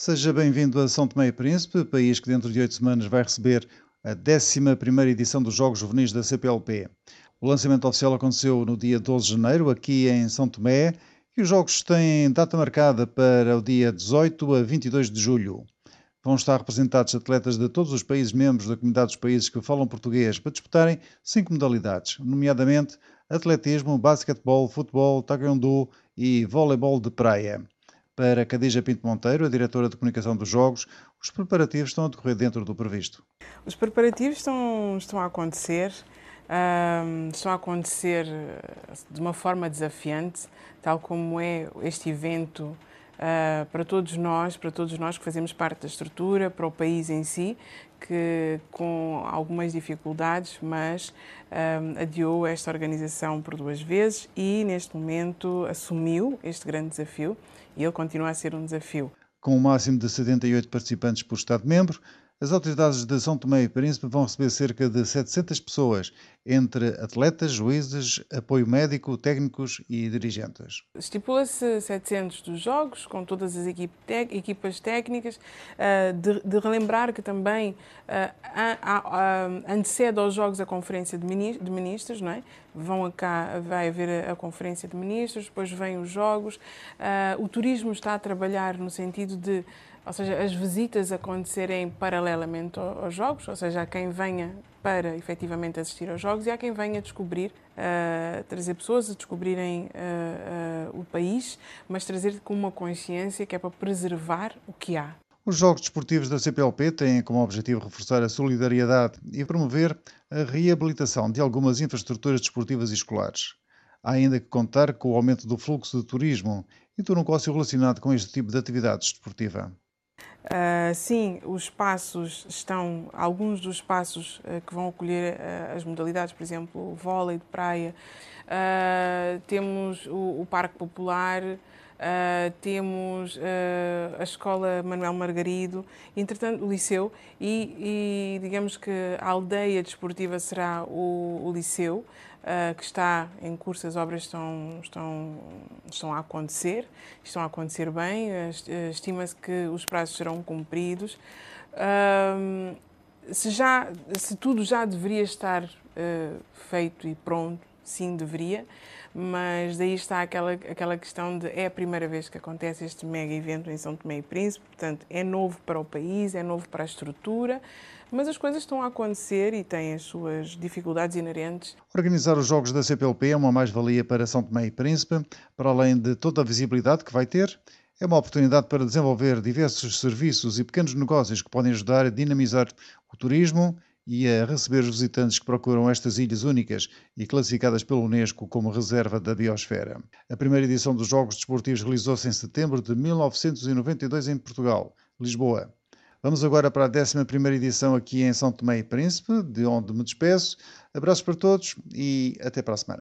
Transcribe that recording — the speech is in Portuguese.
Seja bem-vindo a São Tomé e Príncipe, país que dentro de oito semanas vai receber a 11 edição dos Jogos Juvenis da CPLP. O lançamento oficial aconteceu no dia 12 de janeiro, aqui em São Tomé, e os Jogos têm data marcada para o dia 18 a 22 de julho. Vão estar representados atletas de todos os países membros da comunidade dos países que falam português para disputarem cinco modalidades, nomeadamente atletismo, basquetebol, futebol, taekwondo e voleibol de praia. Para Cadija Pinto Monteiro, a diretora de comunicação dos Jogos, os preparativos estão a decorrer dentro do previsto. Os preparativos estão, estão a acontecer. Uh, estão a acontecer eh, de uma forma desafiante, tal como é este evento uh, para todos nós, para todos nós que fazemos parte da estrutura, para o país em si, que com algumas dificuldades, mas uh, adiou esta organização por duas vezes e neste momento assumiu este grande desafio e ele continua a ser um desafio. Com um máximo de 78 participantes por Estado-membro, as autoridades de São Tomé e Príncipe vão receber cerca de 700 pessoas, entre atletas, juízes, apoio médico, técnicos e dirigentes. Estipula-se 700 dos jogos, com todas as equipas técnicas, eh, de relembrar que também eh, antecede aos jogos a Conferência de Ministros, não é? Vão cá, vai haver a Conferência de Ministros, depois vêm os jogos. Eh, o turismo está a trabalhar no sentido de ou seja, as visitas acontecerem paralelamente aos jogos, ou seja, há quem venha para efetivamente assistir aos jogos e há quem venha descobrir, uh, trazer pessoas a descobrirem uh, o país, mas trazer com uma consciência que é para preservar o que há. Os Jogos Desportivos da CPLP têm como objetivo reforçar a solidariedade e promover a reabilitação de algumas infraestruturas desportivas e escolares. Há ainda que contar com o aumento do fluxo de turismo e do negócio relacionado com este tipo de atividade desportiva. Uh, sim, os espaços estão, alguns dos espaços uh, que vão acolher uh, as modalidades, por exemplo, o vôlei de praia, temos o, o, Parque Popular, temos a Escola Manuel Margarido, entretanto o Liceu e, e, digamos que a aldeia desportiva será o, o Liceu, uh, que está em curso, as obras estão, estão, estão a acontecer, estão a acontecer bem, estima-se que os prazos serão cumpridos. Uh, se, já, se tudo já deveria estar uh, feito e pronto, sim, deveria, mas daí está aquela, aquela questão de é a primeira vez que acontece este mega evento em São Tomé e Príncipe, portanto é novo para o país, é novo para a estrutura, mas as coisas estão a acontecer e têm as suas dificuldades inerentes. Organizar os Jogos da CPLP é uma mais-valia para São Tomé e Príncipe, para além de toda a visibilidade que vai ter, é uma oportunidade para desenvolver diversos serviços e pequenos negócios que podem ajudar a dinamizar o turismo e a receber os visitantes que procuram estas ilhas únicas e classificadas pela Unesco como reserva da biosfera. A primeira edição dos Jogos Desportivos realizou-se em setembro de 1992 em Portugal, Lisboa. Vamos agora para a 11 edição aqui em São Tomé e Príncipe, de onde me despeço. Abraços para todos e até para a semana.